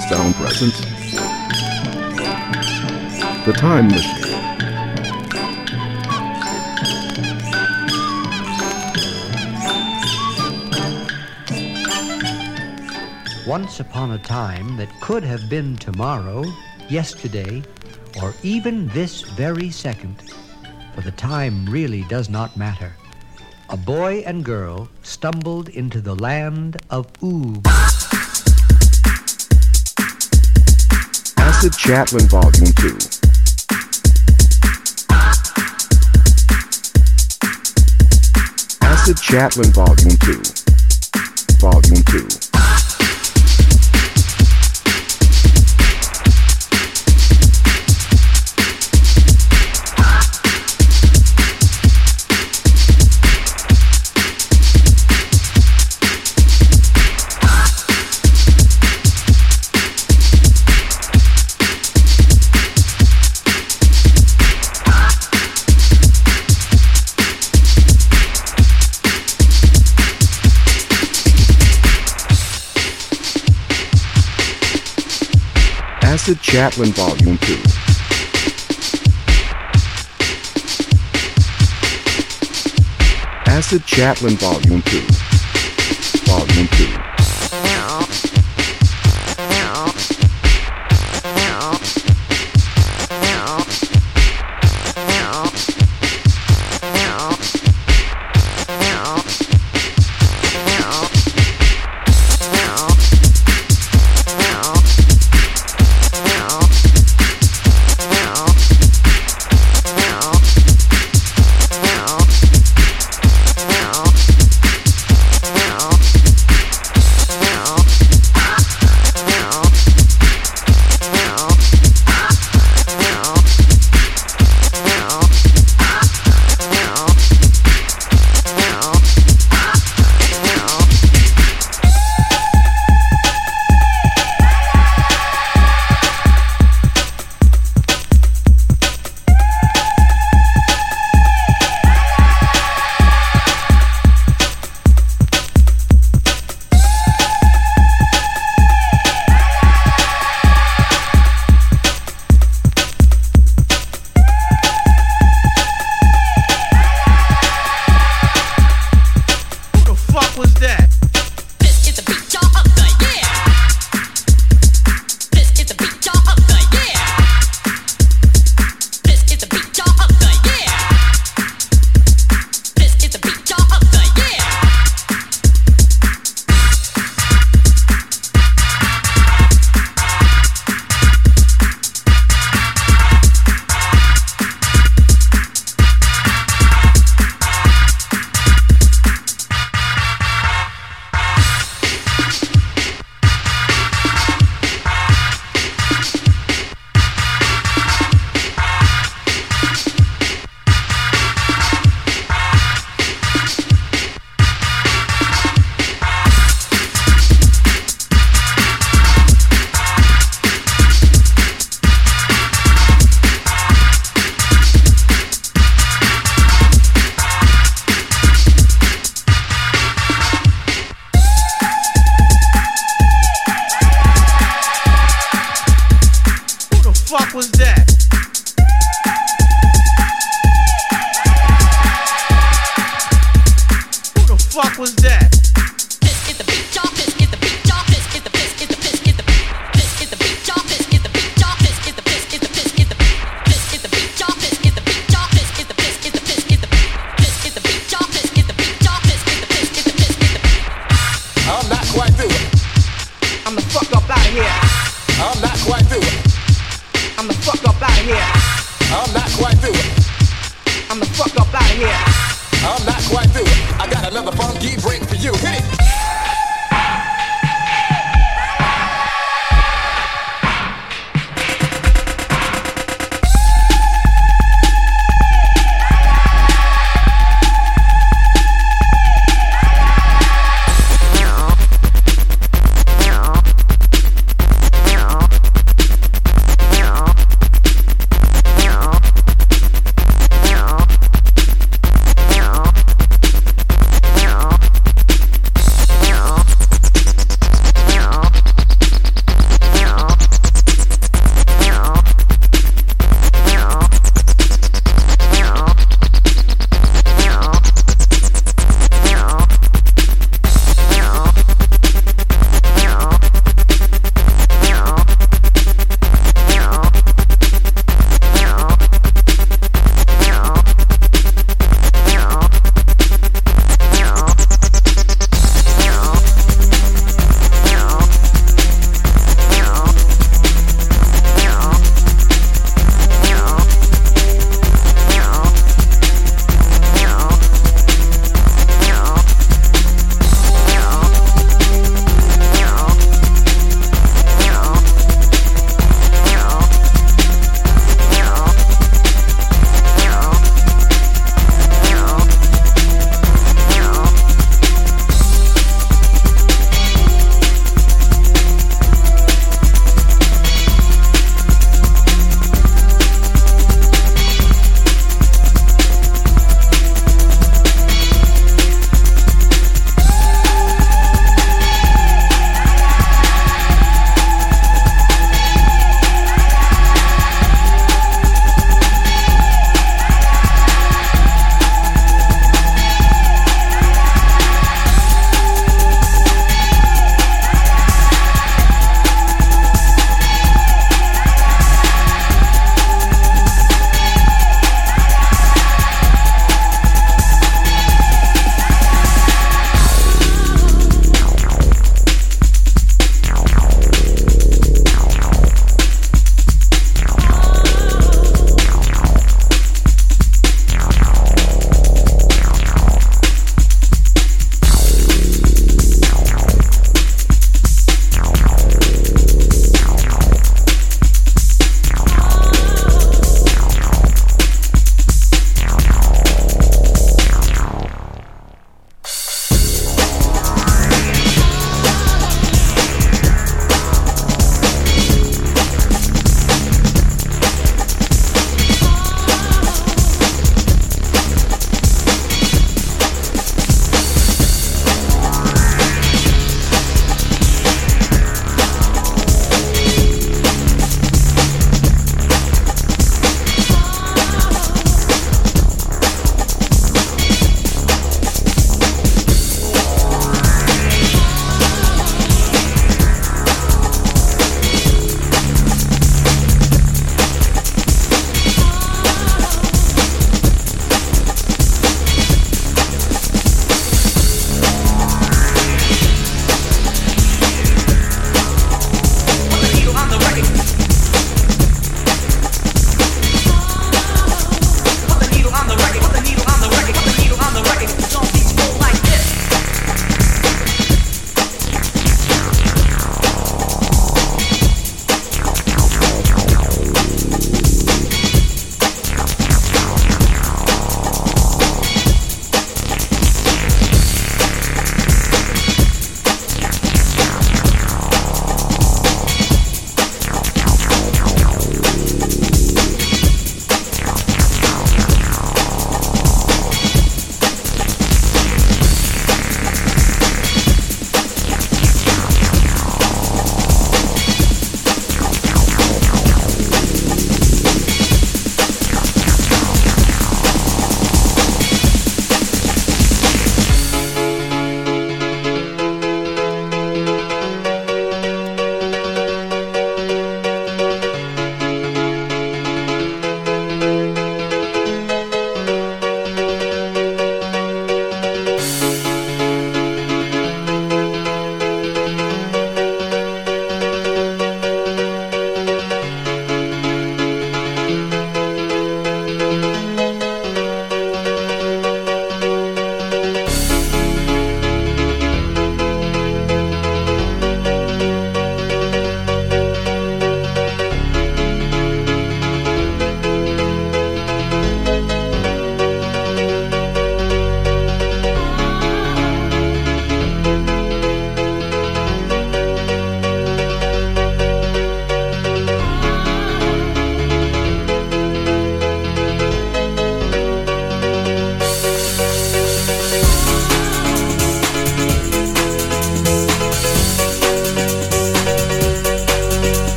Sound Presence. The Time Machine. Once upon a time that could have been tomorrow, yesterday, or even this very second, for the time really does not matter. A boy and girl stumbled into the land of Boom. Acid Chaplin Volume 2. Acid Chaplin Volume 2. Volume 2. Acid Chaplin Volume 2. Acid Chaplin Volume 2. Volume 2.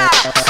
Venga.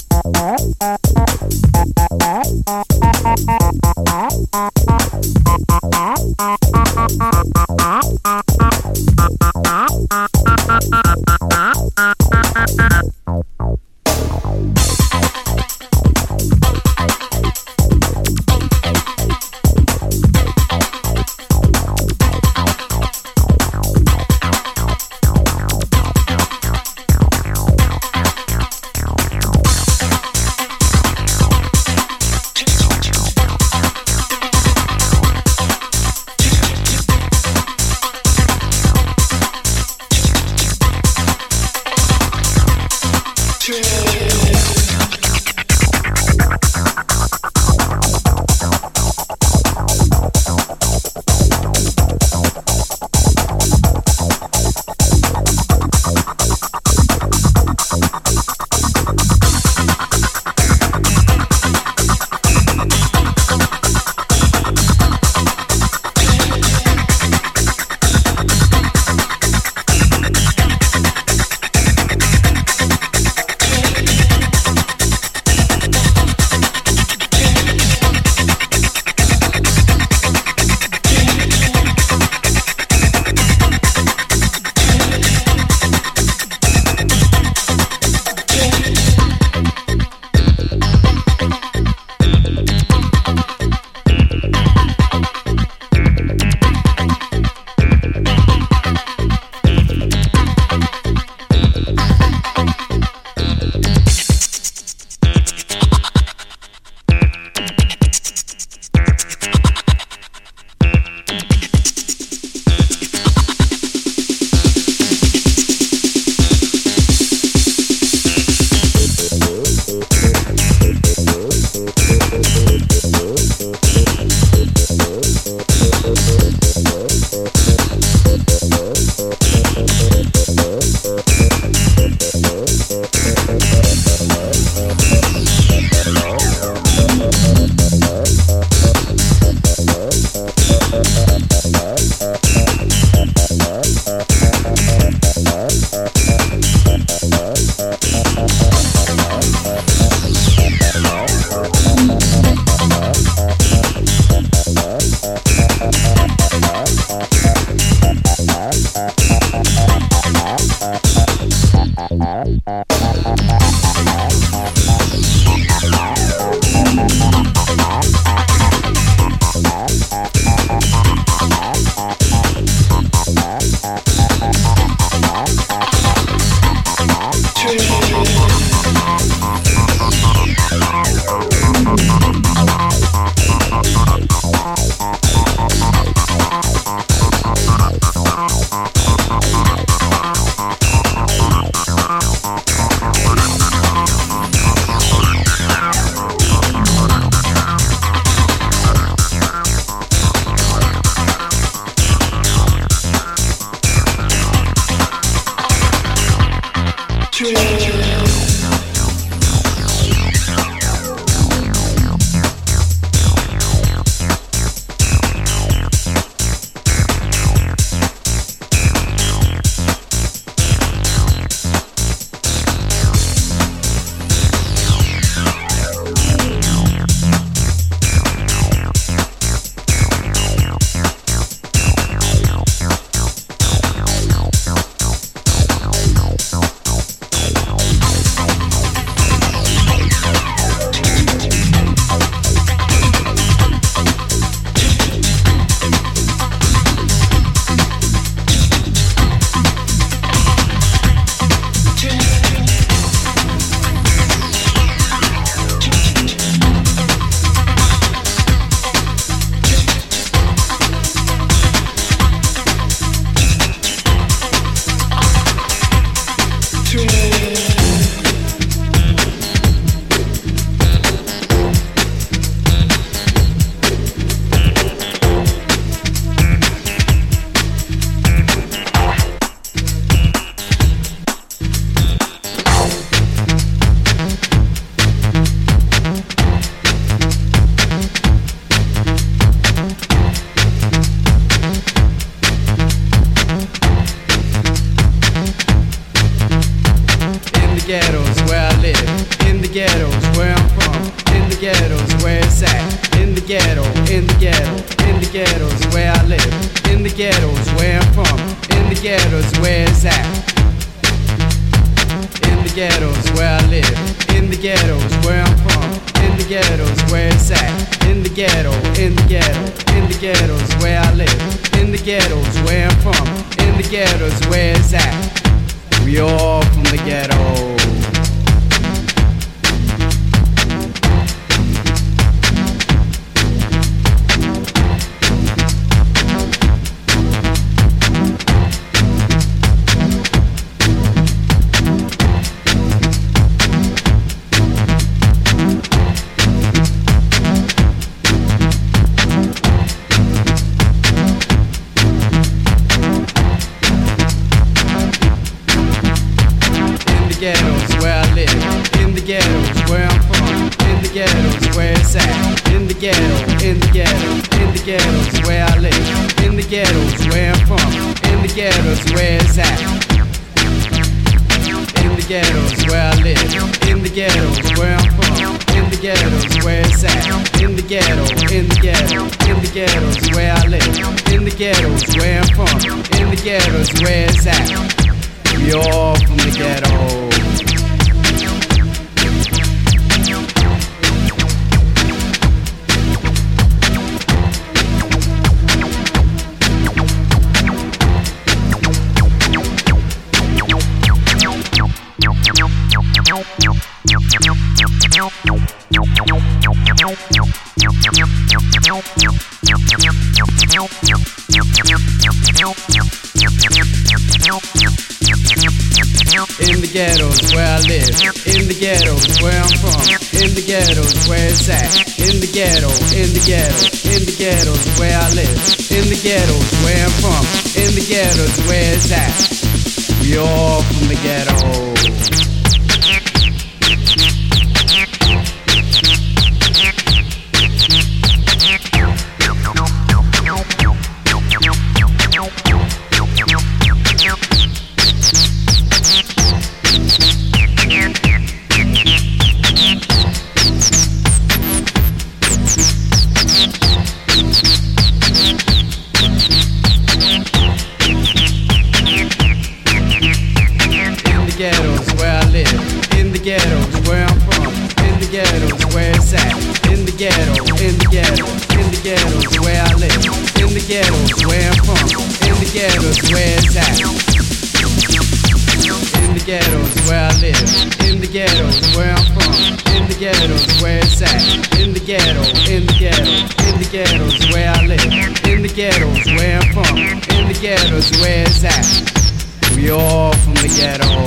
In the ghettos where I live, in the ghettos where I'm from, in the ghettos where it's at, in the ghetto, in the ghetto, in the ghettos where I live, in the ghettos where I'm from, in the ghettos where it's at. We all from the ghetto. ghettos, where it's at. In the ghetto, in the ghetto, in the ghettos, where I live. In the ghettos, where I'm from. In the ghettos, where it's at. We all from the ghetto.